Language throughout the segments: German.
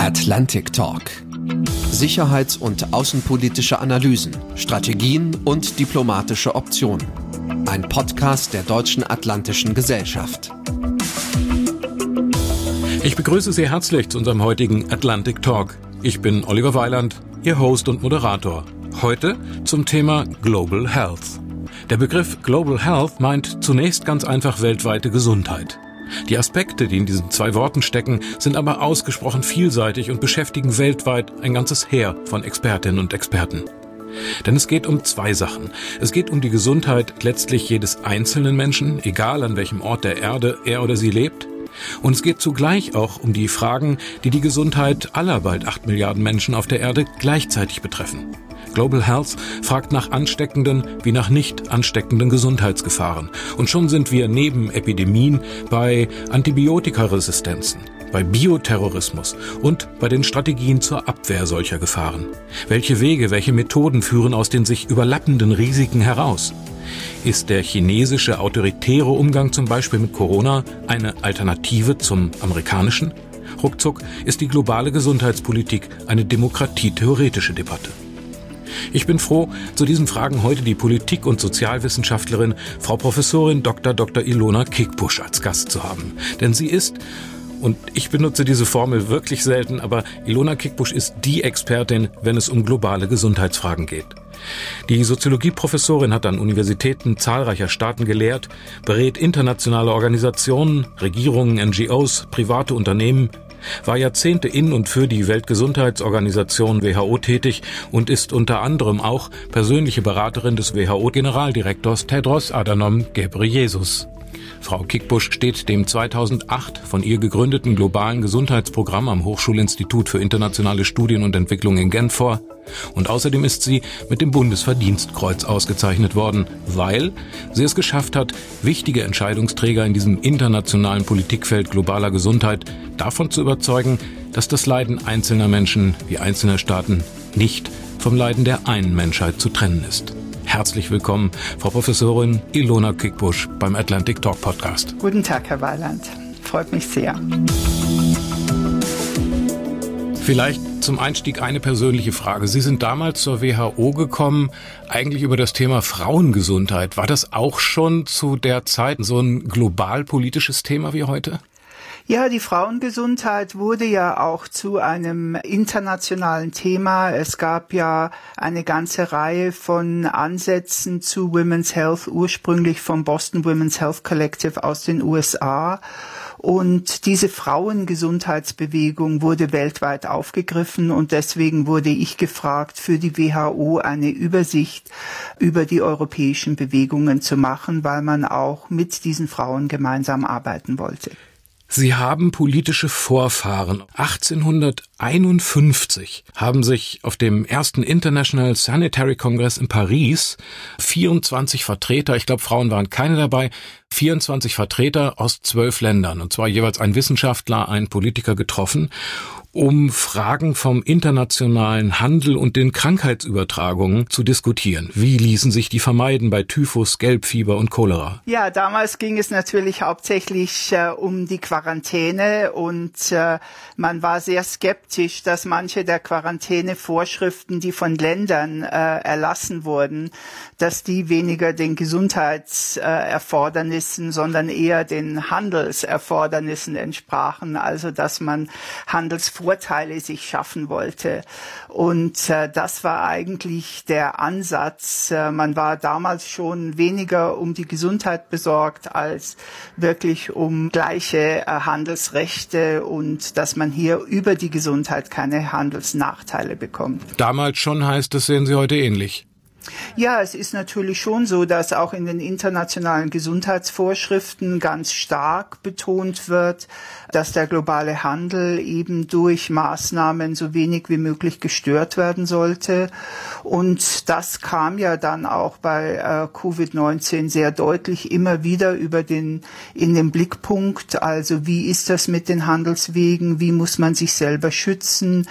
Atlantic Talk. Sicherheits- und außenpolitische Analysen, Strategien und diplomatische Optionen. Ein Podcast der Deutschen Atlantischen Gesellschaft. Ich begrüße Sie herzlich zu unserem heutigen Atlantic Talk. Ich bin Oliver Weiland, Ihr Host und Moderator. Heute zum Thema Global Health. Der Begriff Global Health meint zunächst ganz einfach weltweite Gesundheit. Die Aspekte, die in diesen zwei Worten stecken, sind aber ausgesprochen vielseitig und beschäftigen weltweit ein ganzes Heer von Expertinnen und Experten. Denn es geht um zwei Sachen. Es geht um die Gesundheit letztlich jedes einzelnen Menschen, egal an welchem Ort der Erde er oder sie lebt. Und es geht zugleich auch um die Fragen, die die Gesundheit aller bald acht Milliarden Menschen auf der Erde gleichzeitig betreffen. Global Health fragt nach ansteckenden wie nach nicht ansteckenden Gesundheitsgefahren. Und schon sind wir neben Epidemien bei Antibiotikaresistenzen, bei Bioterrorismus und bei den Strategien zur Abwehr solcher Gefahren. Welche Wege, welche Methoden führen aus den sich überlappenden Risiken heraus? Ist der chinesische autoritäre Umgang zum Beispiel mit Corona eine Alternative zum amerikanischen? Ruckzuck ist die globale Gesundheitspolitik eine demokratietheoretische Debatte. Ich bin froh, zu diesen Fragen heute die Politik- und Sozialwissenschaftlerin Frau Professorin Dr. Dr. Ilona Kickbusch als Gast zu haben. Denn sie ist, und ich benutze diese Formel wirklich selten, aber Ilona Kickbusch ist die Expertin, wenn es um globale Gesundheitsfragen geht. Die Soziologieprofessorin hat an Universitäten zahlreicher Staaten gelehrt, berät internationale Organisationen, Regierungen, NGOs, private Unternehmen, war Jahrzehnte in und für die Weltgesundheitsorganisation WHO tätig und ist unter anderem auch persönliche Beraterin des WHO-Generaldirektors Tedros Adhanom Ghebreyesus. Frau Kickbusch steht dem 2008 von ihr gegründeten globalen Gesundheitsprogramm am Hochschulinstitut für internationale Studien und Entwicklung in Genf vor. Und außerdem ist sie mit dem Bundesverdienstkreuz ausgezeichnet worden, weil sie es geschafft hat, wichtige Entscheidungsträger in diesem internationalen Politikfeld globaler Gesundheit davon zu überzeugen, dass das Leiden einzelner Menschen wie einzelner Staaten nicht vom Leiden der einen Menschheit zu trennen ist. Herzlich willkommen, Frau Professorin Ilona Kickbusch beim Atlantic Talk Podcast. Guten Tag, Herr Weiland. Freut mich sehr. Vielleicht zum Einstieg eine persönliche Frage. Sie sind damals zur WHO gekommen, eigentlich über das Thema Frauengesundheit. War das auch schon zu der Zeit so ein global politisches Thema wie heute? Ja, die Frauengesundheit wurde ja auch zu einem internationalen Thema. Es gab ja eine ganze Reihe von Ansätzen zu Women's Health, ursprünglich vom Boston Women's Health Collective aus den USA. Und diese Frauengesundheitsbewegung wurde weltweit aufgegriffen und deswegen wurde ich gefragt, für die WHO eine Übersicht über die europäischen Bewegungen zu machen, weil man auch mit diesen Frauen gemeinsam arbeiten wollte. Sie haben politische Vorfahren. 1851 haben sich auf dem ersten International Sanitary Congress in Paris 24 Vertreter, ich glaube Frauen waren keine dabei, 24 Vertreter aus zwölf Ländern, und zwar jeweils ein Wissenschaftler, ein Politiker getroffen um Fragen vom internationalen Handel und den Krankheitsübertragungen zu diskutieren. Wie ließen sich die vermeiden bei Typhus, Gelbfieber und Cholera? Ja, damals ging es natürlich hauptsächlich äh, um die Quarantäne und äh, man war sehr skeptisch, dass manche der Quarantänevorschriften, die von Ländern äh, erlassen wurden, dass die weniger den Gesundheitserfordernissen, sondern eher den Handelserfordernissen entsprachen. Also dass man Handels Vorteile sich schaffen wollte. Und äh, das war eigentlich der Ansatz. Äh, man war damals schon weniger um die Gesundheit besorgt als wirklich um gleiche äh, Handelsrechte und dass man hier über die Gesundheit keine Handelsnachteile bekommt. Damals schon heißt, das sehen Sie heute ähnlich. Ja, es ist natürlich schon so, dass auch in den internationalen Gesundheitsvorschriften ganz stark betont wird, dass der globale Handel eben durch Maßnahmen so wenig wie möglich gestört werden sollte. Und das kam ja dann auch bei äh, Covid-19 sehr deutlich immer wieder über den, in den Blickpunkt. Also wie ist das mit den Handelswegen? Wie muss man sich selber schützen?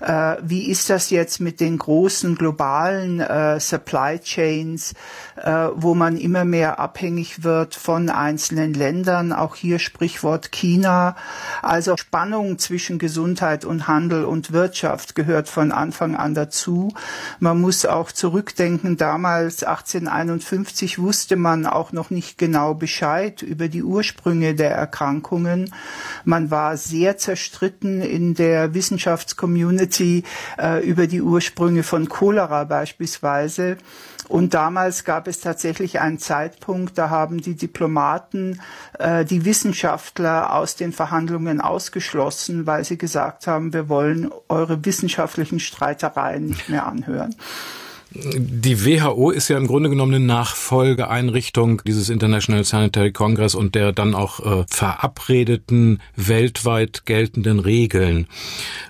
Äh, wie ist das jetzt mit den großen globalen äh, Supply Chains, äh, wo man immer mehr abhängig wird von einzelnen Ländern. Auch hier Sprichwort China. Also Spannung zwischen Gesundheit und Handel und Wirtschaft gehört von Anfang an dazu. Man muss auch zurückdenken, damals 1851 wusste man auch noch nicht genau Bescheid über die Ursprünge der Erkrankungen. Man war sehr zerstritten in der Wissenschaftscommunity äh, über die Ursprünge von Cholera beispielsweise. Und damals gab es tatsächlich einen Zeitpunkt, da haben die Diplomaten äh, die Wissenschaftler aus den Verhandlungen ausgeschlossen, weil sie gesagt haben, wir wollen eure wissenschaftlichen Streitereien nicht mehr anhören. Die WHO ist ja im Grunde genommen eine Nachfolgeeinrichtung dieses International Sanitary Congress und der dann auch äh, verabredeten weltweit geltenden Regeln.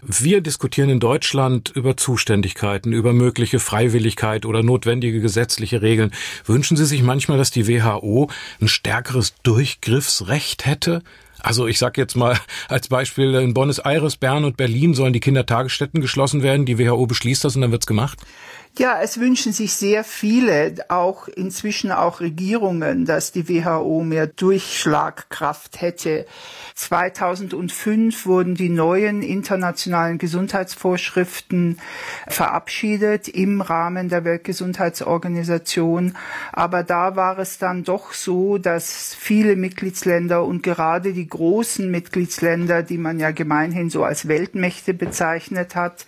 Wir diskutieren in Deutschland über Zuständigkeiten, über mögliche Freiwilligkeit oder notwendige gesetzliche Regeln. Wünschen Sie sich manchmal, dass die WHO ein stärkeres Durchgriffsrecht hätte? Also ich sage jetzt mal als Beispiel, in Buenos Aires, Bern und Berlin sollen die Kindertagesstätten geschlossen werden. Die WHO beschließt das und dann wird's gemacht. Ja, es wünschen sich sehr viele, auch inzwischen auch Regierungen, dass die WHO mehr Durchschlagkraft hätte. 2005 wurden die neuen internationalen Gesundheitsvorschriften verabschiedet im Rahmen der Weltgesundheitsorganisation. Aber da war es dann doch so, dass viele Mitgliedsländer und gerade die großen Mitgliedsländer, die man ja gemeinhin so als Weltmächte bezeichnet hat,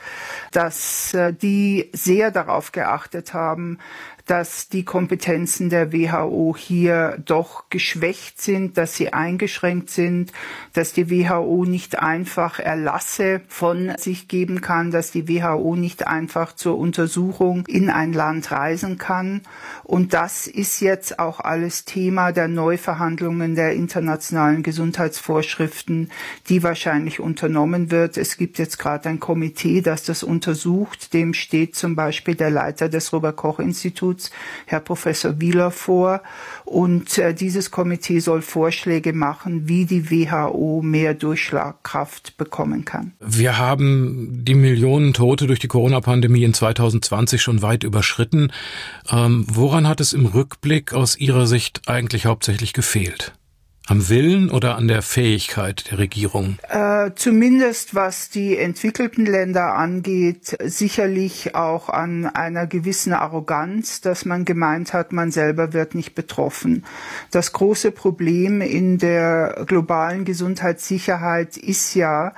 dass äh, die sehr darauf darauf geachtet haben, dass die Kompetenzen der WHO hier doch geschwächt sind, dass sie eingeschränkt sind, dass die WHO nicht einfach Erlasse von sich geben kann, dass die WHO nicht einfach zur Untersuchung in ein Land reisen kann. Und das ist jetzt auch alles Thema der Neuverhandlungen der internationalen Gesundheitsvorschriften, die wahrscheinlich unternommen wird. Es gibt jetzt gerade ein Komitee, das das untersucht. Dem steht zum Beispiel der Leiter des Robert Koch Instituts Instituts, Herr Professor Wieler, vor. Und äh, dieses Komitee soll Vorschläge machen, wie die WHO mehr Durchschlagkraft bekommen kann. Wir haben die Millionen Tote durch die Corona-Pandemie in 2020 schon weit überschritten. Ähm, woran hat es im Rückblick aus Ihrer Sicht eigentlich hauptsächlich gefehlt? Am Willen oder an der Fähigkeit der Regierung? Äh, zumindest was die entwickelten Länder angeht, sicherlich auch an einer gewissen Arroganz, dass man gemeint hat, man selber wird nicht betroffen. Das große Problem in der globalen Gesundheitssicherheit ist ja,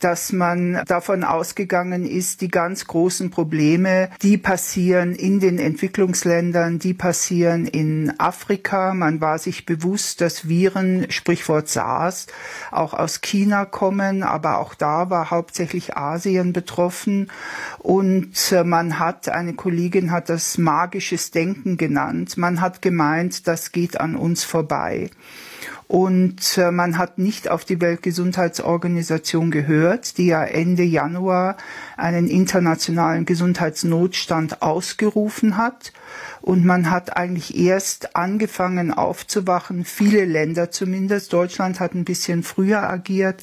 dass man davon ausgegangen ist, die ganz großen Probleme, die passieren in den Entwicklungsländern, die passieren in Afrika. Man war sich bewusst, dass Viren, Sprichwort SARS, auch aus China kommen, aber auch da war hauptsächlich Asien betroffen. Und äh, man hat, eine Kollegin hat das magisches Denken genannt. Man hat gemeint, das geht an uns vorbei. Und äh, man hat nicht auf die Weltgesundheitsorganisation gehört, die ja Ende Januar einen internationalen Gesundheitsnotstand ausgerufen hat. Und man hat eigentlich erst angefangen aufzuwachen, viele Länder zumindest. Deutschland hat ein bisschen früher agiert,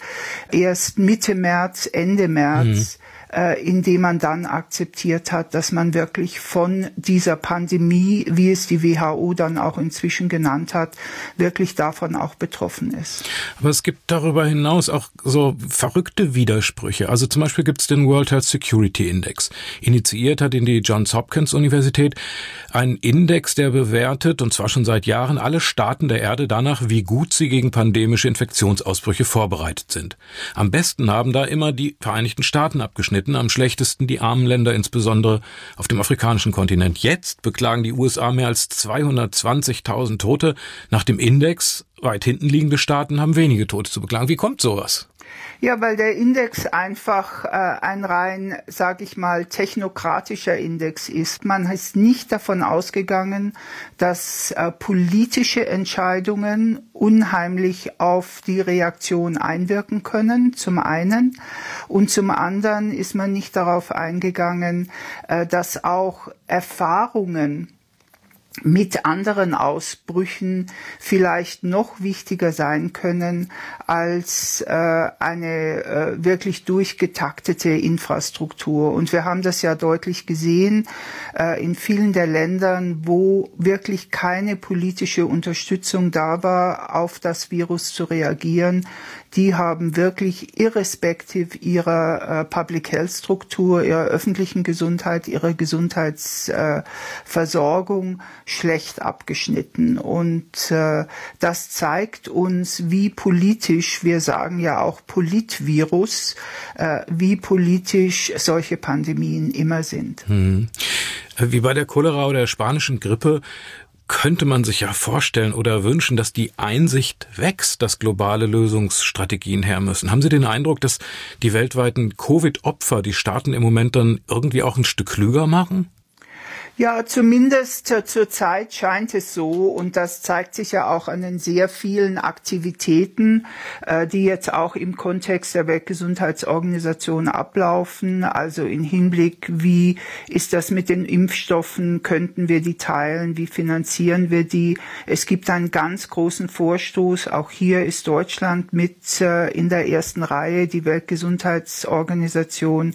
erst Mitte März, Ende März. Mhm äh, indem man dann akzeptiert hat, dass man wirklich von dieser Pandemie, wie es die WHO dann auch inzwischen genannt hat, wirklich davon auch betroffen ist. Aber es gibt darüber hinaus auch so verrückte Widersprüche. Also zum Beispiel gibt es den World Health Security Index. Initiiert hat ihn die Johns Hopkins Universität. Ein Index, der bewertet, und zwar schon seit Jahren, alle Staaten der Erde danach, wie gut sie gegen pandemische Infektionsausbrüche vorbereitet sind. Am besten haben da immer die Vereinigten Staaten abgeschnitten abgeschnitten, am schlechtesten die armen Länder, insbesondere auf dem afrikanischen Kontinent. Jetzt beklagen die USA mehr als 220.000 Tote. Nach dem Index weit hinten liegende Staaten haben wenige Tote zu beklagen. Wie kommt sowas? Ja, weil der Index einfach äh, ein rein, sage ich mal, technokratischer Index ist. Man ist nicht davon ausgegangen, dass äh, politische Entscheidungen unheimlich auf die Reaktion einwirken können, zum einen. Und zum anderen ist man nicht darauf eingegangen, äh, dass auch Erfahrungen mit anderen Ausbrüchen vielleicht noch wichtiger sein können als äh, eine äh, wirklich durchgetaktete Infrastruktur. Und wir haben das ja deutlich gesehen äh, in vielen der Ländern, wo wirklich keine politische Unterstützung da war, auf das Virus zu reagieren die haben wirklich irrespektiv ihrer äh, Public Health Struktur, ihrer öffentlichen Gesundheit, ihrer Gesundheitsversorgung schlecht abgeschnitten. Und äh, das zeigt uns, wie politisch, wir sagen ja auch Politvirus, äh, wie politisch solche Pandemien immer sind. Hm. Wie bei der Cholera oder der spanischen Grippe könnte man sich ja vorstellen oder wünschen, dass die Einsicht wächst, dass globale Lösungsstrategien her müssen. Haben Sie den Eindruck, dass die weltweiten Covid-Opfer die Staaten im Moment dann irgendwie auch ein Stück klüger machen? Ja, zumindest zur Zeit scheint es so und das zeigt sich ja auch an den sehr vielen Aktivitäten, äh, die jetzt auch im Kontext der Weltgesundheitsorganisation ablaufen. Also in Hinblick, wie ist das mit den Impfstoffen? Könnten wir die teilen? Wie finanzieren wir die? Es gibt einen ganz großen Vorstoß. Auch hier ist Deutschland mit äh, in der ersten Reihe. Die Weltgesundheitsorganisation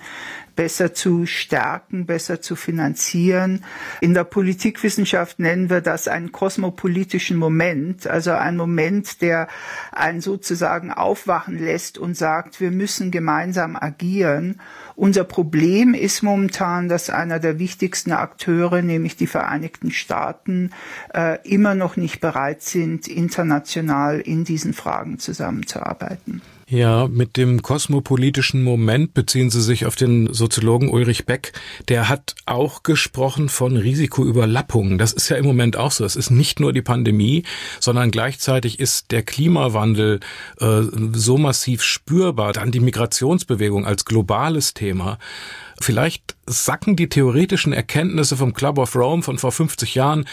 besser zu stärken, besser zu finanzieren. In der Politikwissenschaft nennen wir das einen kosmopolitischen Moment, also ein Moment, der einen sozusagen aufwachen lässt und sagt, wir müssen gemeinsam agieren. Unser Problem ist momentan, dass einer der wichtigsten Akteure, nämlich die Vereinigten Staaten, äh, immer noch nicht bereit sind, international in diesen Fragen zusammenzuarbeiten. Ja, mit dem kosmopolitischen Moment beziehen Sie sich auf den Soziologen Ulrich Beck. Der hat auch gesprochen von Risikoüberlappungen. Das ist ja im Moment auch so. Es ist nicht nur die Pandemie, sondern gleichzeitig ist der Klimawandel äh, so massiv spürbar. Dann die Migrationsbewegung als globales Thema. Vielleicht sacken die theoretischen Erkenntnisse vom Club of Rome von vor 50 Jahren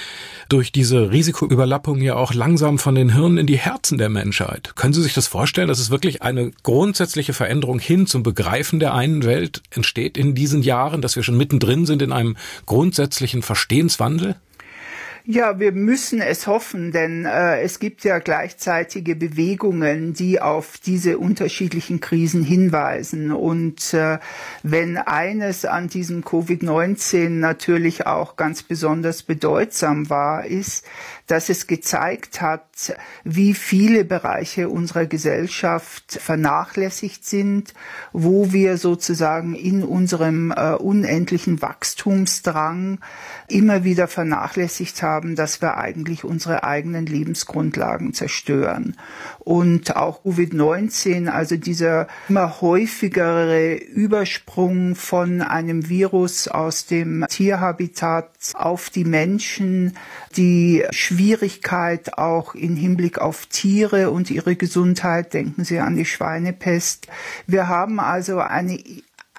durch diese Risikoüberlappung ja auch langsam von den Hirnen in die Herzen der Menschheit. Können Sie sich das vorstellen, dass es wirklich eine grundsätzliche Veränderung hin zum Begreifen der einen Welt entsteht in diesen Jahren, dass wir schon mittendrin sind in einem grundsätzlichen Verstehenswandel? Ja, wir müssen es hoffen, denn äh, es gibt ja gleichzeitige Bewegungen, die auf diese unterschiedlichen Krisen hinweisen. Und äh, wenn eines an diesem Covid-19 natürlich auch ganz besonders bedeutsam war, ist, dass es gezeigt hat, wie viele Bereiche unserer Gesellschaft vernachlässigt sind, wo wir sozusagen in unserem äh, unendlichen Wachstumsdrang immer wieder vernachlässigt haben, dass wir eigentlich unsere eigenen Lebensgrundlagen zerstören. Und auch Covid-19, also dieser immer häufigere Übersprung von einem Virus aus dem Tierhabitat auf die Menschen, die Schwierigkeit auch in Hinblick auf Tiere und ihre Gesundheit, denken Sie an die Schweinepest. Wir haben also eine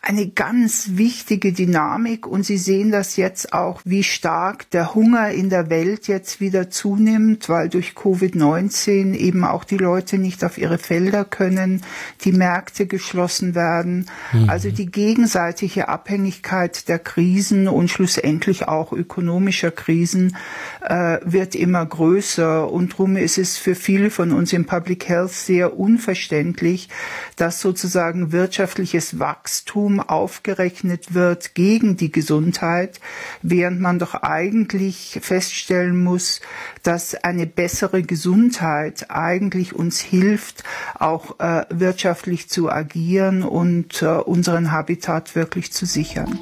eine ganz wichtige Dynamik und Sie sehen das jetzt auch, wie stark der Hunger in der Welt jetzt wieder zunimmt, weil durch Covid-19 eben auch die Leute nicht auf ihre Felder können, die Märkte geschlossen werden. Mhm. Also die gegenseitige Abhängigkeit der Krisen und schlussendlich auch ökonomischer Krisen äh, wird immer größer und darum ist es für viele von uns im Public Health sehr unverständlich, dass sozusagen wirtschaftliches Wachstum Wachstum aufgerechnet wird gegen die Gesundheit, während man doch eigentlich feststellen muss, dass eine bessere Gesundheit eigentlich uns hilft, auch äh, wirtschaftlich zu agieren und äh, unseren Habitat wirklich zu sichern.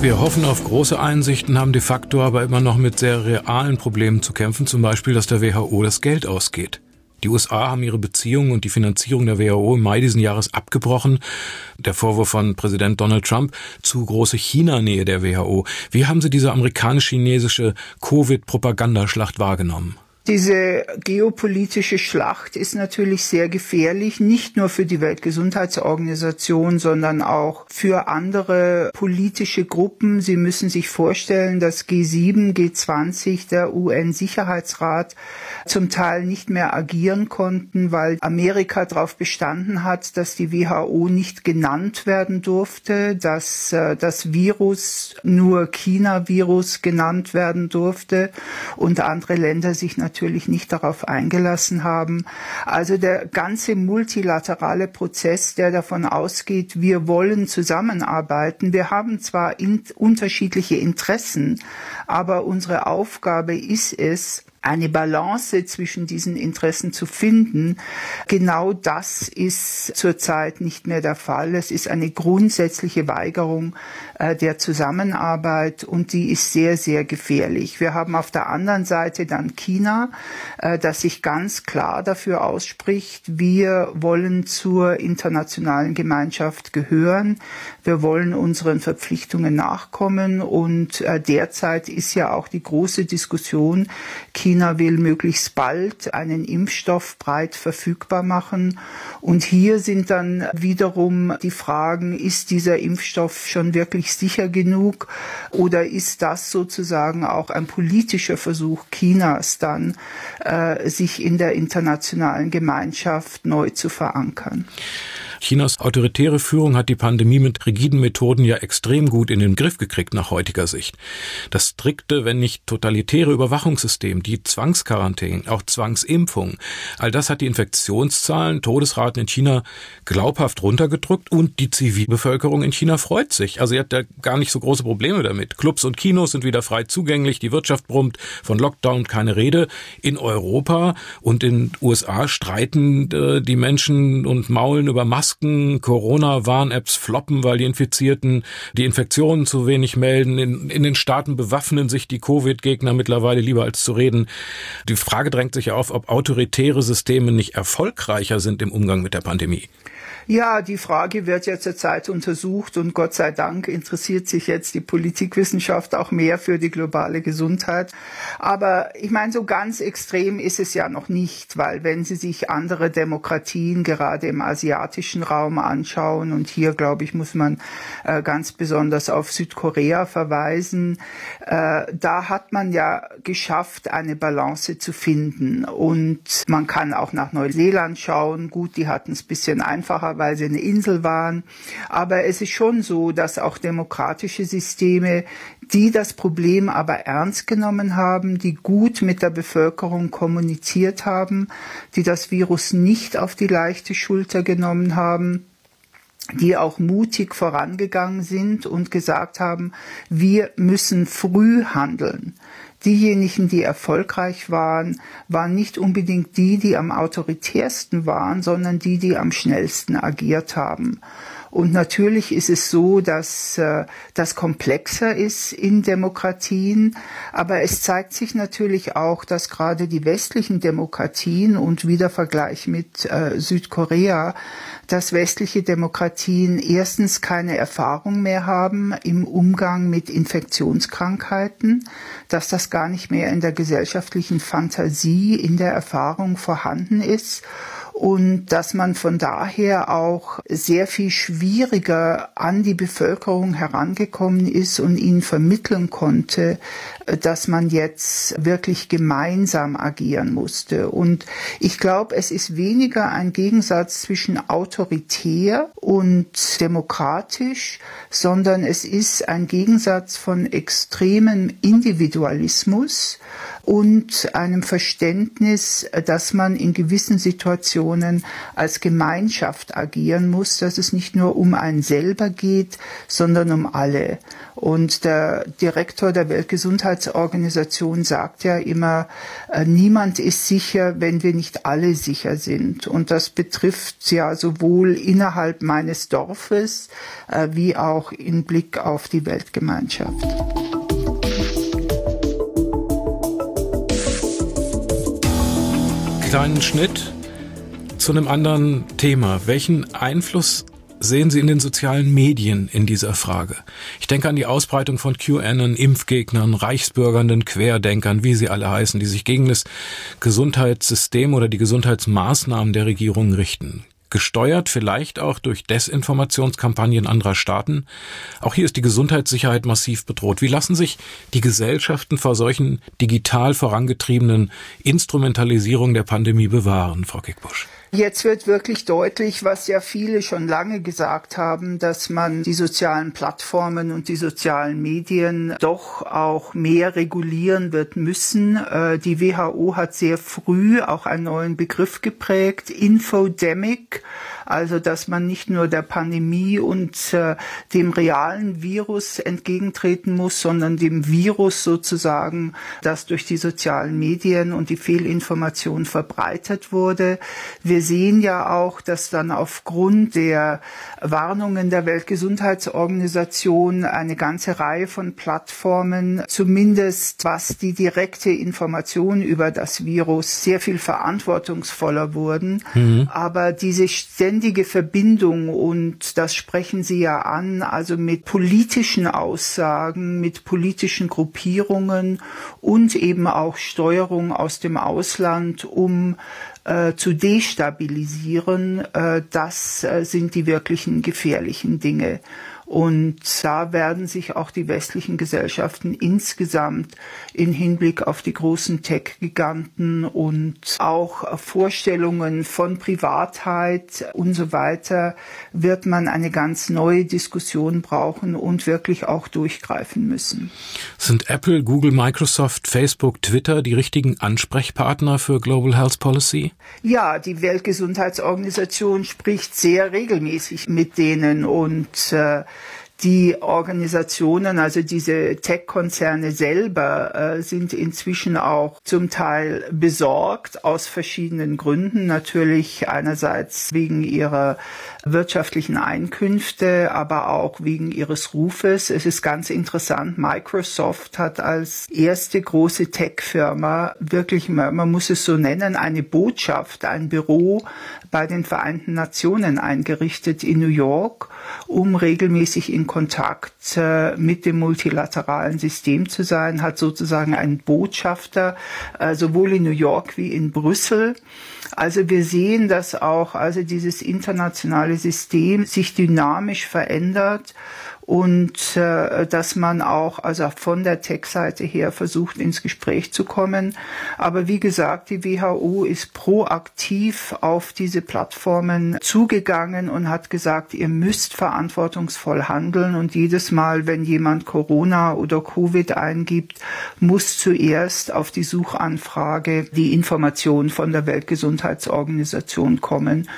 Wir hoffen auf große Einsichten, haben de facto aber immer noch mit sehr realen Problemen zu kämpfen, zum Beispiel, dass der WHO das Geld ausgeht. Die USA haben ihre Beziehungen und die Finanzierung der WHO im Mai diesen Jahres abgebrochen. Der Vorwurf von Präsident Donald Trump zu große China-Nähe der WHO. Wie haben Sie diese amerikanisch-chinesische Covid-Propagandaschlacht wahrgenommen? Diese geopolitische Schlacht ist natürlich sehr gefährlich, nicht nur für die Weltgesundheitsorganisation, sondern auch für andere politische Gruppen. Sie müssen sich vorstellen, dass G7, G20, der UN-Sicherheitsrat zum Teil nicht mehr agieren konnten, weil Amerika darauf bestanden hat, dass die WHO nicht genannt werden durfte, dass äh, das Virus nur China-Virus genannt werden durfte und andere Länder sich natürlich natürlich nicht darauf eingelassen haben. Also der ganze multilaterale Prozess, der davon ausgeht, wir wollen zusammenarbeiten. Wir haben zwar in unterschiedliche Interessen, aber unsere Aufgabe ist es, eine Balance zwischen diesen Interessen zu finden. Genau das ist zurzeit nicht mehr der Fall. Es ist eine grundsätzliche Weigerung äh, der Zusammenarbeit und die ist sehr, sehr gefährlich. Wir haben auf der anderen Seite dann China, äh, das sich ganz klar dafür ausspricht, wir wollen zur internationalen Gemeinschaft gehören. Wir wollen unseren Verpflichtungen nachkommen und äh, derzeit ist ja auch die große Diskussion, China will möglichst bald einen Impfstoff breit verfügbar machen. Und hier sind dann wiederum die Fragen, ist dieser Impfstoff schon wirklich sicher genug oder ist das sozusagen auch ein politischer Versuch Chinas dann, äh, sich in der internationalen Gemeinschaft neu zu verankern? Chinas autoritäre Führung hat die Pandemie mit rigiden Methoden ja extrem gut in den Griff gekriegt nach heutiger Sicht. Das strikte, wenn nicht totalitäre Überwachungssystem, die Zwangsquarantäne, auch Zwangsimpfung, all das hat die Infektionszahlen, Todesraten in China glaubhaft runtergedrückt und die Zivilbevölkerung in China freut sich. Also sie hat da gar nicht so große Probleme damit. Clubs und Kinos sind wieder frei zugänglich, die Wirtschaft brummt, von Lockdown keine Rede. In Europa und in USA streiten äh, die Menschen und maulen über Masken Masken, Corona-Warn-Apps floppen, weil die Infizierten die Infektionen zu wenig melden. In, in den Staaten bewaffnen sich die Covid-Gegner mittlerweile lieber als zu reden. Die Frage drängt sich auf, ob autoritäre Systeme nicht erfolgreicher sind im Umgang mit der Pandemie. Ja, die Frage wird ja zurzeit untersucht und Gott sei Dank interessiert sich jetzt die Politikwissenschaft auch mehr für die globale Gesundheit. Aber ich meine, so ganz extrem ist es ja noch nicht, weil wenn Sie sich andere Demokratien gerade im asiatischen Raum anschauen und hier, glaube ich, muss man äh, ganz besonders auf Südkorea verweisen, äh, da hat man ja geschafft, eine Balance zu finden. Und man kann auch nach Neuseeland schauen. Gut, die hatten es bisschen einfacher, weil sie eine Insel waren. Aber es ist schon so, dass auch demokratische Systeme, die das Problem aber ernst genommen haben, die gut mit der Bevölkerung kommuniziert haben, die das Virus nicht auf die leichte Schulter genommen haben, die auch mutig vorangegangen sind und gesagt haben, wir müssen früh handeln. Diejenigen, die erfolgreich waren, waren nicht unbedingt die, die am autoritärsten waren, sondern die, die am schnellsten agiert haben. Und natürlich ist es so, dass äh, das komplexer ist in Demokratien, aber es zeigt sich natürlich auch, dass gerade die westlichen Demokratien und wieder Vergleich mit äh, Südkorea, dass westliche Demokratien erstens keine Erfahrung mehr haben im Umgang mit Infektionskrankheiten, dass das gar nicht mehr in der gesellschaftlichen Fantasie, in der Erfahrung vorhanden ist und dass man von daher auch sehr viel schwieriger an die Bevölkerung herangekommen ist und ihnen vermitteln konnte, dass man jetzt wirklich gemeinsam agieren musste. Und ich glaube, es ist weniger ein Gegensatz zwischen autoritär und demokratisch, sondern es ist ein Gegensatz von extremem Individualismus und einem Verständnis, dass man in gewissen Situationen als Gemeinschaft agieren muss, dass es nicht nur um einen selber geht, sondern um alle. Und der Direktor der Weltgesundheitsorganisation sagt ja immer, äh, niemand ist sicher, wenn wir nicht alle sicher sind. Und das betrifft ja sowohl innerhalb meines Dorfes äh, wie auch in Blick auf die Weltgemeinschaft. Kleinen Schnitt zu einem anderen Thema. Welchen Einfluss sehen Sie in den sozialen Medien in dieser Frage? Ich denke an die Ausbreitung von QAnon, Impfgegnern, Reichsbürgernden, Querdenkern, wie sie alle heißen, die sich gegen das Gesundheitssystem oder die Gesundheitsmaßnahmen der Regierung richten gesteuert vielleicht auch durch Desinformationskampagnen anderer Staaten. Auch hier ist die Gesundheitssicherheit massiv bedroht. Wie lassen sich die Gesellschaften vor solchen digital vorangetriebenen Instrumentalisierungen der Pandemie bewahren, Frau Kickbusch? Jetzt wird wirklich deutlich, was ja viele schon lange gesagt haben, dass man die sozialen Plattformen und die sozialen Medien doch auch mehr regulieren wird müssen. Äh, die WHO hat sehr früh auch einen neuen Begriff geprägt, Infodemic also dass man nicht nur der Pandemie und äh, dem realen Virus entgegentreten muss, sondern dem Virus sozusagen, das durch die sozialen Medien und die Fehlinformation verbreitet wurde. Wir sehen ja auch, dass dann aufgrund der Warnungen der Weltgesundheitsorganisation eine ganze Reihe von Plattformen, zumindest was die direkte Information über das Virus, sehr viel verantwortungsvoller wurden. Mhm. Aber diese ständige ständige Verbindung und das sprechen Sie ja an, also mit politischen Aussagen, mit politischen Gruppierungen und eben auch Steuerung aus dem Ausland, um äh, zu destabilisieren, äh, das äh, sind die wirklichen gefährlichen Dinge. Und da werden sich auch die westlichen Gesellschaften insgesamt in Hinblick auf die großen Tech-Giganten und auch Vorstellungen von Privatheit und so weiter, wird man eine ganz neue Diskussion brauchen und wirklich auch durchgreifen müssen. Sind Apple, Google, Microsoft, Facebook, Twitter die richtigen Ansprechpartner für Global Health Policy? Ja, die Weltgesundheitsorganisation spricht sehr regelmäßig mit denen und äh, die Organisationen, also diese Tech-Konzerne selber, äh, sind inzwischen auch zum Teil besorgt aus verschiedenen Gründen. Natürlich einerseits wegen ihrer wirtschaftlichen Einkünfte, aber auch wegen ihres Rufes. Es ist ganz interessant. Microsoft hat als erste große Tech-Firma wirklich, man muss es so nennen, eine Botschaft, ein Büro bei den Vereinten Nationen eingerichtet in New York, um regelmäßig in Kontakt äh, mit dem multilateralen System zu sein, hat sozusagen einen Botschafter, äh, sowohl in New York wie in Brüssel. Also wir sehen, dass auch also dieses internationale System sich dynamisch verändert und äh, dass man auch also von der Tech-Seite her versucht ins Gespräch zu kommen. Aber wie gesagt, die WHO ist proaktiv auf diese Plattformen zugegangen und hat gesagt, ihr müsst verantwortungsvoll handeln und jedes Mal, wenn jemand Corona oder Covid eingibt, muss zuerst auf die Suchanfrage die Information von der Weltgesundheitsorganisation kommen.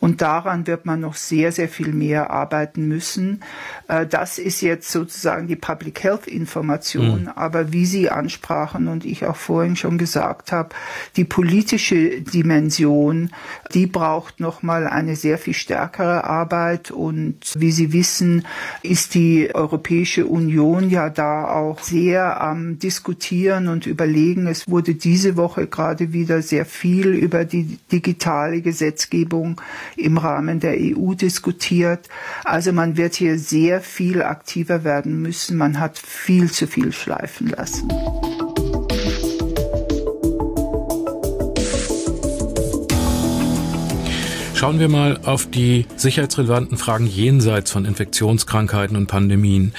Und daran wird man noch sehr, sehr viel mehr arbeiten müssen. Äh, das ist jetzt sozusagen die Public Health Information. Mhm. Aber wie Sie ansprachen und ich auch vorhin schon gesagt habe, die politische Dimension, die braucht nochmal eine sehr viel stärkere Arbeit. Und wie Sie wissen, ist die Europäische Union ja da auch sehr am Diskutieren und Überlegen. Es wurde diese Woche gerade wieder sehr viel über die digitale Gesetzgebung im Rahmen der EU diskutiert. Also man wird hier sehr viel viel aktiver werden müssen. Man hat viel zu viel schleifen lassen. Schauen wir mal auf die sicherheitsrelevanten Fragen jenseits von Infektionskrankheiten und Pandemien.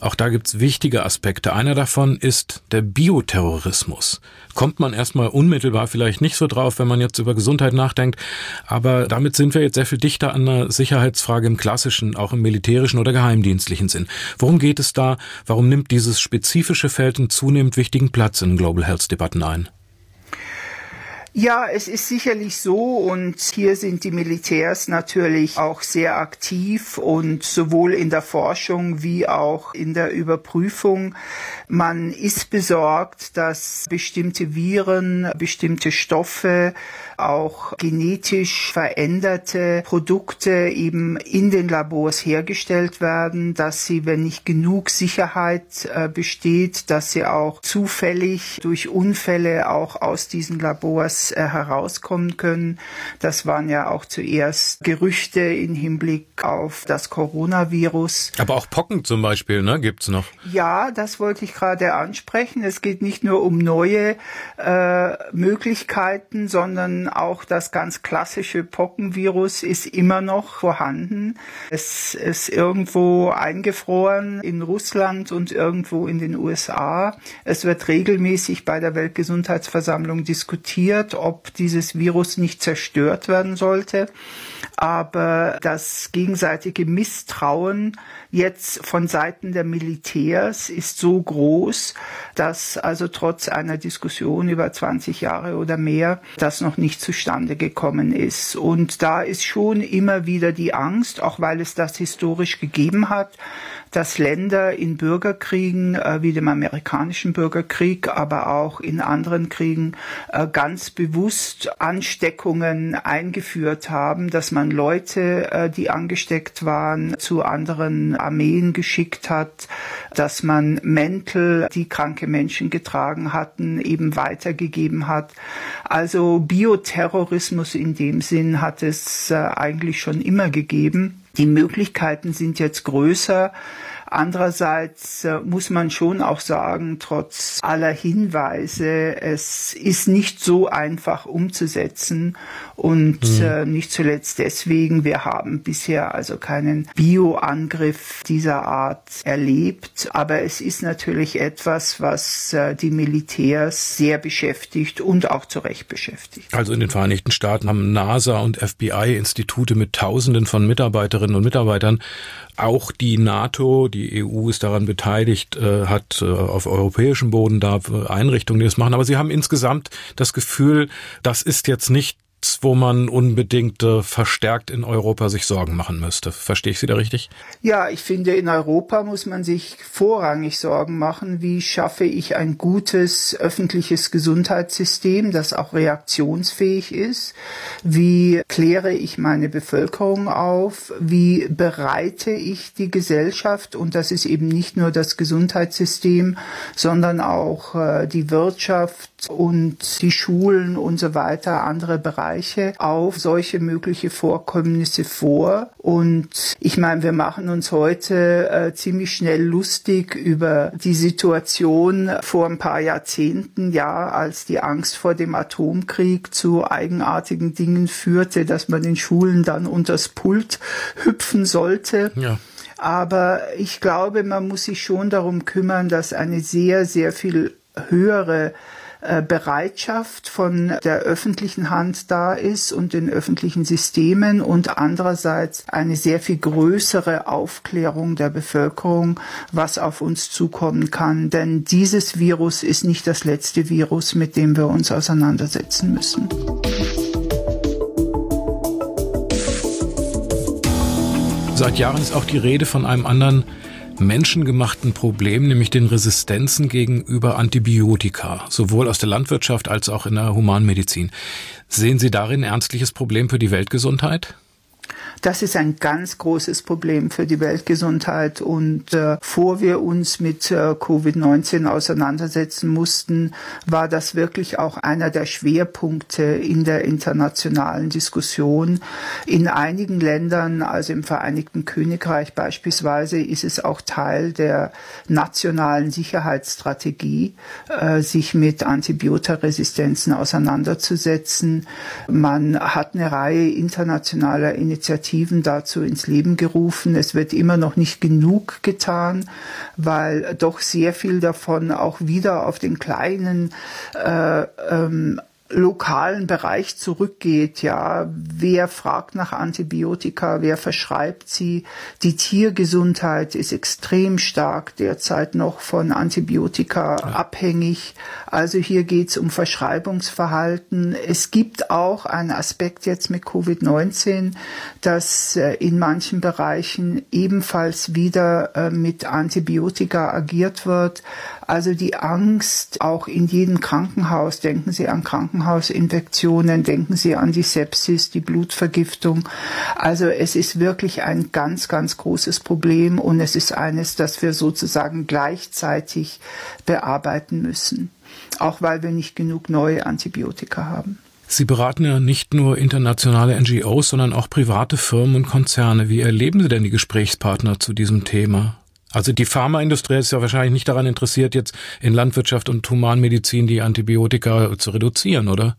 Auch da gibt's wichtige Aspekte. Einer davon ist der Bioterrorismus. Kommt man erstmal unmittelbar vielleicht nicht so drauf, wenn man jetzt über Gesundheit nachdenkt, aber damit sind wir jetzt sehr viel dichter an einer Sicherheitsfrage im klassischen, auch im militärischen oder geheimdienstlichen Sinn. Worum geht es da? Warum nimmt dieses spezifische Feld einen zunehmend wichtigen Platz in Global Health Debatten ein? Ja, es ist sicherlich so und hier sind die Militärs natürlich auch sehr aktiv und sowohl in der Forschung wie auch in der Überprüfung. Man ist besorgt, dass bestimmte Viren, bestimmte Stoffe auch genetisch veränderte Produkte eben in den Labors hergestellt werden, dass sie, wenn nicht genug Sicherheit äh, besteht, dass sie auch zufällig durch Unfälle auch aus diesen Labors äh, herauskommen können. Das waren ja auch zuerst Gerüchte in Hinblick auf das Coronavirus. Aber auch Pocken zum Beispiel, ne, gibt's noch? Ja, das wollte ich gerade ansprechen. Es geht nicht nur um neue äh, Möglichkeiten, sondern auch das ganz klassische Pockenvirus ist immer noch vorhanden. Es ist irgendwo eingefroren in Russland und irgendwo in den USA. Es wird regelmäßig bei der Weltgesundheitsversammlung diskutiert, ob dieses Virus nicht zerstört werden sollte. Aber das gegenseitige Misstrauen jetzt von Seiten der Militärs ist so groß, dass also trotz einer Diskussion über 20 Jahre oder mehr das noch nicht zustande gekommen ist. Und da ist schon immer wieder die Angst, auch weil es das historisch gegeben hat, dass Länder in Bürgerkriegen äh, wie dem amerikanischen Bürgerkrieg, aber auch in anderen Kriegen äh, ganz bewusst Ansteckungen eingeführt haben, dass man Leute, äh, die angesteckt waren, zu anderen Armeen geschickt hat, dass man Mäntel, die kranke Menschen getragen hatten, eben weitergegeben hat. Also Bioterrorismus in dem Sinn hat es äh, eigentlich schon immer gegeben. Die Möglichkeiten sind jetzt größer. Andererseits äh, muss man schon auch sagen, trotz aller Hinweise, es ist nicht so einfach umzusetzen und mhm. äh, nicht zuletzt deswegen, wir haben bisher also keinen Bioangriff dieser Art erlebt, aber es ist natürlich etwas, was äh, die Militärs sehr beschäftigt und auch zu Recht beschäftigt. Also in den Vereinigten Staaten haben NASA und FBI Institute mit Tausenden von Mitarbeiterinnen und Mitarbeitern auch die NATO, die EU ist daran beteiligt, äh, hat äh, auf europäischem Boden da Einrichtungen, die das machen. Aber sie haben insgesamt das Gefühl, das ist jetzt nicht wo man unbedingt äh, verstärkt in Europa sich Sorgen machen müsste. Verstehe ich Sie da richtig? Ja, ich finde, in Europa muss man sich vorrangig Sorgen machen, wie schaffe ich ein gutes öffentliches Gesundheitssystem, das auch reaktionsfähig ist, wie kläre ich meine Bevölkerung auf, wie bereite ich die Gesellschaft, und das ist eben nicht nur das Gesundheitssystem, sondern auch äh, die Wirtschaft und die Schulen und so weiter, andere Bereiche Bereiche auf solche mögliche Vorkommnisse vor. Und ich meine, wir machen uns heute äh, ziemlich schnell lustig über die Situation vor ein paar Jahrzehnten, ja, als die Angst vor dem Atomkrieg zu eigenartigen Dingen führte, dass man in Schulen dann unters Pult hüpfen sollte. Ja. Aber ich glaube, man muss sich schon darum kümmern, dass eine sehr, sehr viel höhere Bereitschaft von der öffentlichen Hand da ist und den öffentlichen Systemen und andererseits eine sehr viel größere Aufklärung der Bevölkerung, was auf uns zukommen kann. Denn dieses Virus ist nicht das letzte Virus, mit dem wir uns auseinandersetzen müssen. Seit Jahren ist auch die Rede von einem anderen menschengemachten Problem, nämlich den Resistenzen gegenüber Antibiotika, sowohl aus der Landwirtschaft als auch in der Humanmedizin. Sehen Sie darin ein ernstliches Problem für die Weltgesundheit? Das ist ein ganz großes Problem für die Weltgesundheit. Und äh, vor wir uns mit äh, Covid-19 auseinandersetzen mussten, war das wirklich auch einer der Schwerpunkte in der internationalen Diskussion. In einigen Ländern, also im Vereinigten Königreich beispielsweise, ist es auch Teil der nationalen Sicherheitsstrategie, äh, sich mit Antibiotaresistenzen auseinanderzusetzen. Man hat eine Reihe internationaler Initiativen Initiativen dazu ins Leben gerufen. Es wird immer noch nicht genug getan, weil doch sehr viel davon auch wieder auf den kleinen äh, ähm, lokalen Bereich zurückgeht, ja, wer fragt nach Antibiotika, wer verschreibt sie? Die Tiergesundheit ist extrem stark derzeit noch von Antibiotika ja. abhängig. Also hier geht's um Verschreibungsverhalten. Es gibt auch einen Aspekt jetzt mit Covid-19, dass äh, in manchen Bereichen ebenfalls wieder äh, mit Antibiotika agiert wird. Also die Angst auch in jedem Krankenhaus, denken Sie an Krankenhausinfektionen, denken Sie an die Sepsis, die Blutvergiftung. Also es ist wirklich ein ganz, ganz großes Problem und es ist eines, das wir sozusagen gleichzeitig bearbeiten müssen, auch weil wir nicht genug neue Antibiotika haben. Sie beraten ja nicht nur internationale NGOs, sondern auch private Firmen und Konzerne. Wie erleben Sie denn die Gesprächspartner zu diesem Thema? Also die Pharmaindustrie ist ja wahrscheinlich nicht daran interessiert, jetzt in Landwirtschaft und Humanmedizin die Antibiotika zu reduzieren, oder?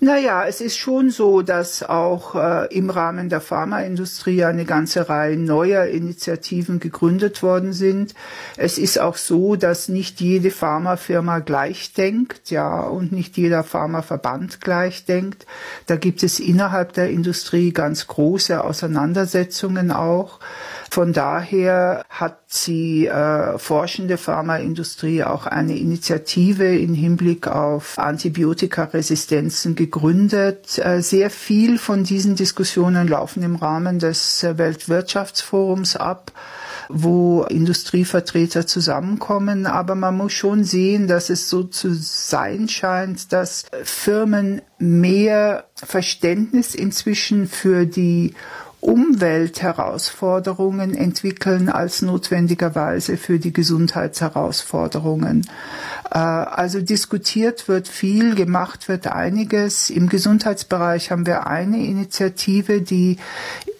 Naja, es ist schon so, dass auch äh, im Rahmen der Pharmaindustrie eine ganze Reihe neuer Initiativen gegründet worden sind. Es ist auch so, dass nicht jede Pharmafirma gleich denkt, ja, und nicht jeder Pharmaverband gleich denkt. Da gibt es innerhalb der Industrie ganz große Auseinandersetzungen auch. Von daher hat die äh, forschende Pharmaindustrie auch eine Initiative in Hinblick auf Antibiotikaresistenzen gegründet. Äh, sehr viel von diesen Diskussionen laufen im Rahmen des äh, Weltwirtschaftsforums ab wo Industrievertreter zusammenkommen. Aber man muss schon sehen, dass es so zu sein scheint, dass Firmen mehr Verständnis inzwischen für die Umweltherausforderungen entwickeln als notwendigerweise für die Gesundheitsherausforderungen. Äh, also diskutiert wird viel, gemacht wird einiges. Im Gesundheitsbereich haben wir eine Initiative, die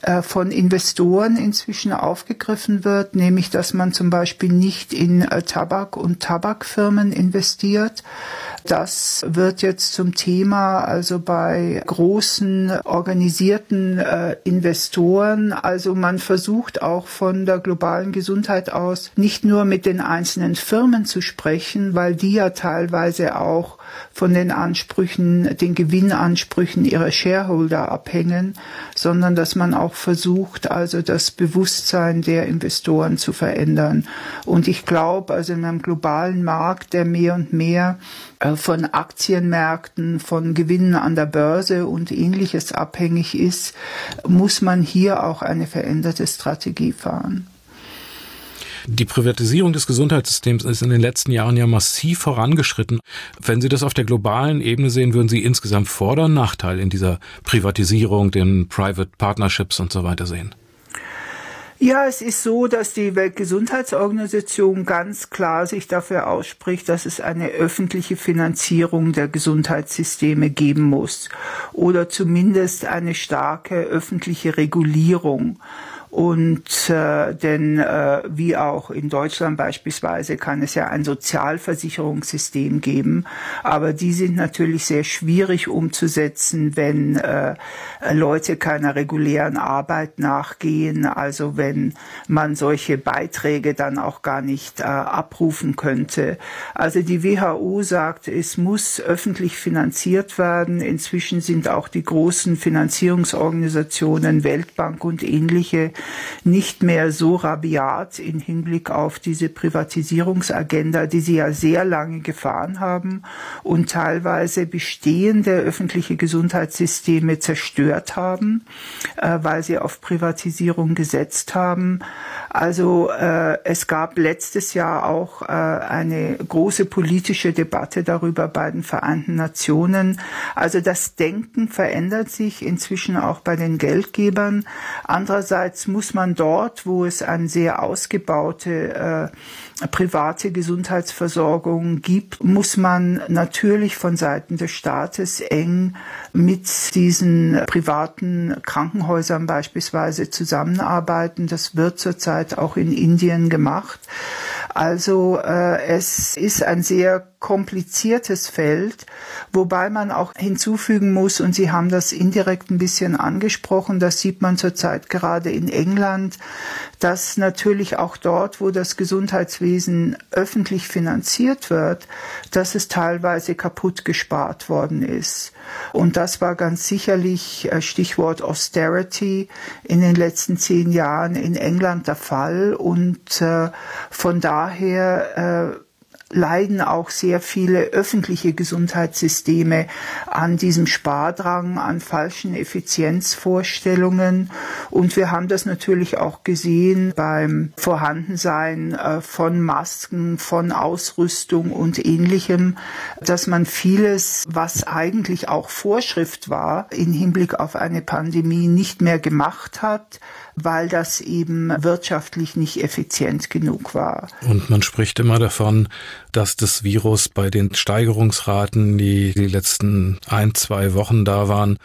äh, von Investoren inzwischen aufgegriffen wird, nämlich dass man zum Beispiel nicht in äh, Tabak und Tabakfirmen investiert, das wird jetzt zum Thema, also bei großen organisierten äh, Investoren. Also man versucht auch von der globalen Gesundheit aus nicht nur mit den einzelnen Firmen zu sprechen, weil die ja teilweise auch von den Ansprüchen, den Gewinnansprüchen ihrer Shareholder abhängen, sondern dass man auch versucht, also das Bewusstsein der Investoren zu verändern. Und ich glaube, also in einem globalen Markt, der mehr und mehr von Aktienmärkten, von Gewinnen an der Börse und ähnliches abhängig ist, muss man hier auch eine veränderte Strategie fahren. Die Privatisierung des Gesundheitssystems ist in den letzten Jahren ja massiv vorangeschritten. Wenn Sie das auf der globalen Ebene sehen, würden Sie insgesamt Vor- oder Nachteil in dieser Privatisierung, den Private Partnerships und so weiter sehen? Ja, es ist so, dass die Weltgesundheitsorganisation ganz klar sich dafür ausspricht, dass es eine öffentliche Finanzierung der Gesundheitssysteme geben muss oder zumindest eine starke öffentliche Regulierung. Und äh, denn äh, wie auch in Deutschland beispielsweise kann es ja ein Sozialversicherungssystem geben, aber die sind natürlich sehr schwierig umzusetzen, wenn äh, Leute keiner regulären Arbeit nachgehen, also wenn man solche Beiträge dann auch gar nicht äh, abrufen könnte. Also die WHO sagt, es muss öffentlich finanziert werden. Inzwischen sind auch die großen Finanzierungsorganisationen, Weltbank und ähnliche, nicht mehr so rabiat in Hinblick auf diese Privatisierungsagenda, die sie ja sehr lange gefahren haben und teilweise bestehende öffentliche Gesundheitssysteme zerstört haben, äh, weil sie auf Privatisierung gesetzt haben. Also äh, es gab letztes Jahr auch äh, eine große politische Debatte darüber bei den Vereinten Nationen. Also das Denken verändert sich inzwischen auch bei den Geldgebern. Andererseits muss man dort, wo es eine sehr ausgebaute äh, private Gesundheitsversorgung gibt, muss man natürlich von Seiten des Staates eng mit diesen privaten Krankenhäusern beispielsweise zusammenarbeiten. Das wird zurzeit auch in Indien gemacht. Also äh, es ist ein sehr kompliziertes Feld, wobei man auch hinzufügen muss, und Sie haben das indirekt ein bisschen angesprochen, das sieht man zurzeit gerade in England, dass natürlich auch dort, wo das Gesundheitswesen öffentlich finanziert wird, dass es teilweise kaputt gespart worden ist. Und das war ganz sicherlich äh, Stichwort Austerity in den letzten zehn Jahren in England der Fall. Und äh, von daher äh, leiden auch sehr viele öffentliche Gesundheitssysteme an diesem Spardrang, an falschen Effizienzvorstellungen. Und wir haben das natürlich auch gesehen beim Vorhandensein äh, von Masken, von Ausrüstung und ähnlichem, dass man vieles, was eigentlich auch Vorschrift war, in Hinblick auf eine Pandemie nicht mehr gemacht hat weil das eben wirtschaftlich nicht effizient genug war. Und man spricht immer davon, dass das Virus bei den Steigerungsraten, die die letzten ein, zwei Wochen da waren,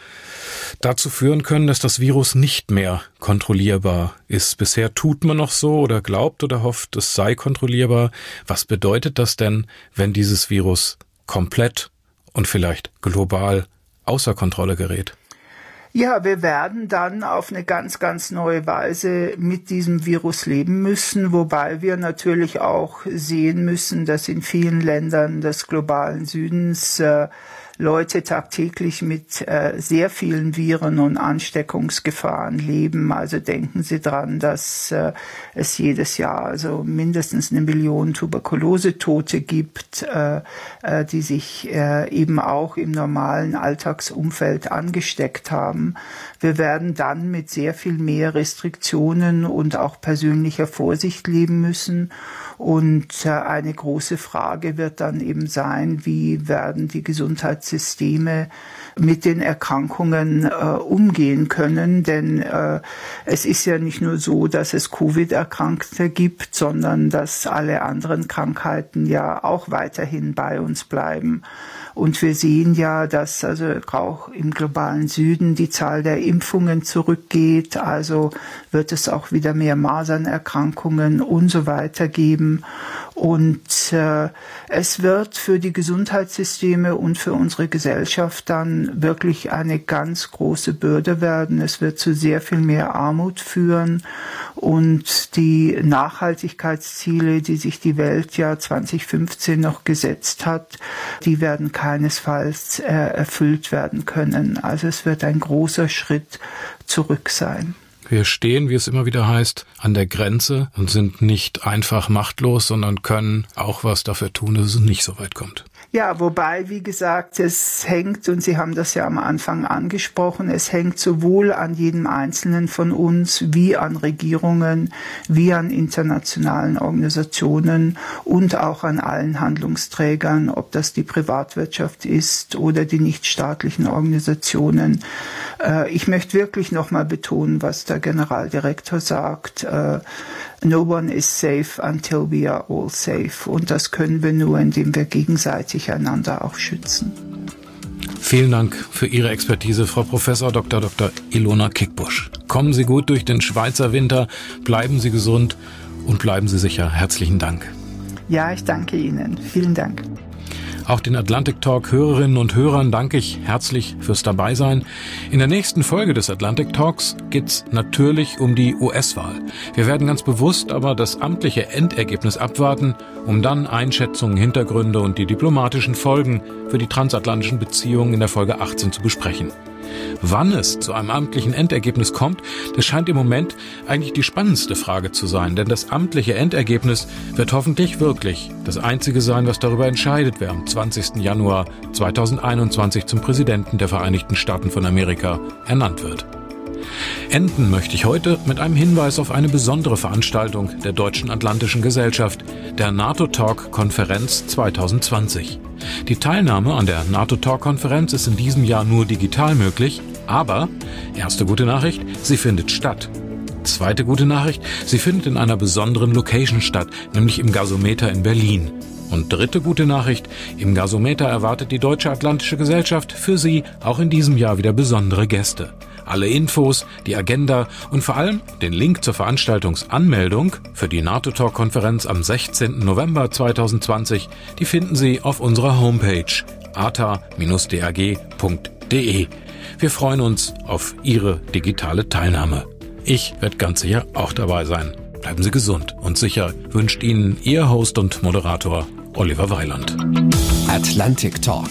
dazu führen können, dass das Virus nicht mehr kontrollierbar ist. Bisher tut man noch so oder glaubt oder hofft, es sei kontrollierbar. Was bedeutet das denn, wenn dieses Virus komplett und vielleicht global außer Kontrolle gerät? Ja, wir werden dann auf eine ganz, ganz neue Weise mit diesem Virus leben müssen, wobei wir natürlich auch sehen müssen, dass in vielen Ländern des globalen Südens äh, Leute tagtäglich mit äh, sehr vielen Viren und Ansteckungsgefahren leben. Also denken Sie dran, dass äh, es jedes Jahr also mindestens eine Million Tuberkulosetote gibt, äh, äh, die sich äh, eben auch im normalen Alltagsumfeld angesteckt haben. Wir werden dann mit sehr viel mehr Restriktionen und auch persönlicher Vorsicht leben müssen. Und äh, eine große Frage wird dann eben sein, wie werden die Gesundheitssysteme mit den Erkrankungen äh, umgehen können. Denn äh, es ist ja nicht nur so, dass es Covid-Erkrankte gibt, sondern dass alle anderen Krankheiten ja auch weiterhin bei uns bleiben. Und wir sehen ja, dass also auch im globalen Süden die Zahl der Impfungen zurückgeht. Also wird es auch wieder mehr Masernerkrankungen und so weiter geben. Und äh, es wird für die Gesundheitssysteme und für unsere Gesellschaft dann wirklich eine ganz große Bürde werden. Es wird zu sehr viel mehr Armut führen. Und die Nachhaltigkeitsziele, die sich die Welt ja 2015 noch gesetzt hat, die werden keinesfalls äh, erfüllt werden können. Also es wird ein großer Schritt zurück sein. Wir stehen, wie es immer wieder heißt, an der Grenze und sind nicht einfach machtlos, sondern können auch was dafür tun, dass es nicht so weit kommt. Ja, wobei, wie gesagt, es hängt, und Sie haben das ja am Anfang angesprochen, es hängt sowohl an jedem Einzelnen von uns wie an Regierungen, wie an internationalen Organisationen und auch an allen Handlungsträgern, ob das die Privatwirtschaft ist oder die nichtstaatlichen Organisationen. Äh, ich möchte wirklich nochmal betonen, was der Generaldirektor sagt. Äh, no one is safe until we are all safe. Und das können wir nur, indem wir gegenseitig einander auch schützen. Vielen Dank für Ihre Expertise, Frau Professor Dr. Dr. Ilona Kickbusch. Kommen Sie gut durch den Schweizer Winter, bleiben Sie gesund und bleiben Sie sicher. Herzlichen Dank. Ja, ich danke Ihnen. Vielen Dank. Auch den Atlantic Talk Hörerinnen und Hörern danke ich herzlich fürs Dabeisein. In der nächsten Folge des Atlantic Talks geht's natürlich um die US-Wahl. Wir werden ganz bewusst aber das amtliche Endergebnis abwarten, um dann Einschätzungen, Hintergründe und die diplomatischen Folgen für die transatlantischen Beziehungen in der Folge 18 zu besprechen. Wann es zu einem amtlichen Endergebnis kommt, das scheint im Moment eigentlich die spannendste Frage zu sein, denn das amtliche Endergebnis wird hoffentlich wirklich das einzige sein, was darüber entscheidet, wer am 20. Januar 2021 zum Präsidenten der Vereinigten Staaten von Amerika ernannt wird. Enden möchte ich heute mit einem Hinweis auf eine besondere Veranstaltung der Deutschen Atlantischen Gesellschaft, der NATO Talk Konferenz 2020. Die Teilnahme an der NATO Talk Konferenz ist in diesem Jahr nur digital möglich, aber erste gute Nachricht, sie findet statt. Zweite gute Nachricht, sie findet in einer besonderen Location statt, nämlich im Gasometer in Berlin. Und dritte gute Nachricht, im Gasometer erwartet die Deutsche Atlantische Gesellschaft für Sie auch in diesem Jahr wieder besondere Gäste. Alle Infos, die Agenda und vor allem den Link zur Veranstaltungsanmeldung für die NATO-Talk-Konferenz am 16. November 2020, die finden Sie auf unserer Homepage ata-dag.de. Wir freuen uns auf Ihre digitale Teilnahme. Ich werde ganz sicher auch dabei sein. Bleiben Sie gesund und sicher wünscht Ihnen Ihr Host und Moderator Oliver Weiland. Atlantic Talk.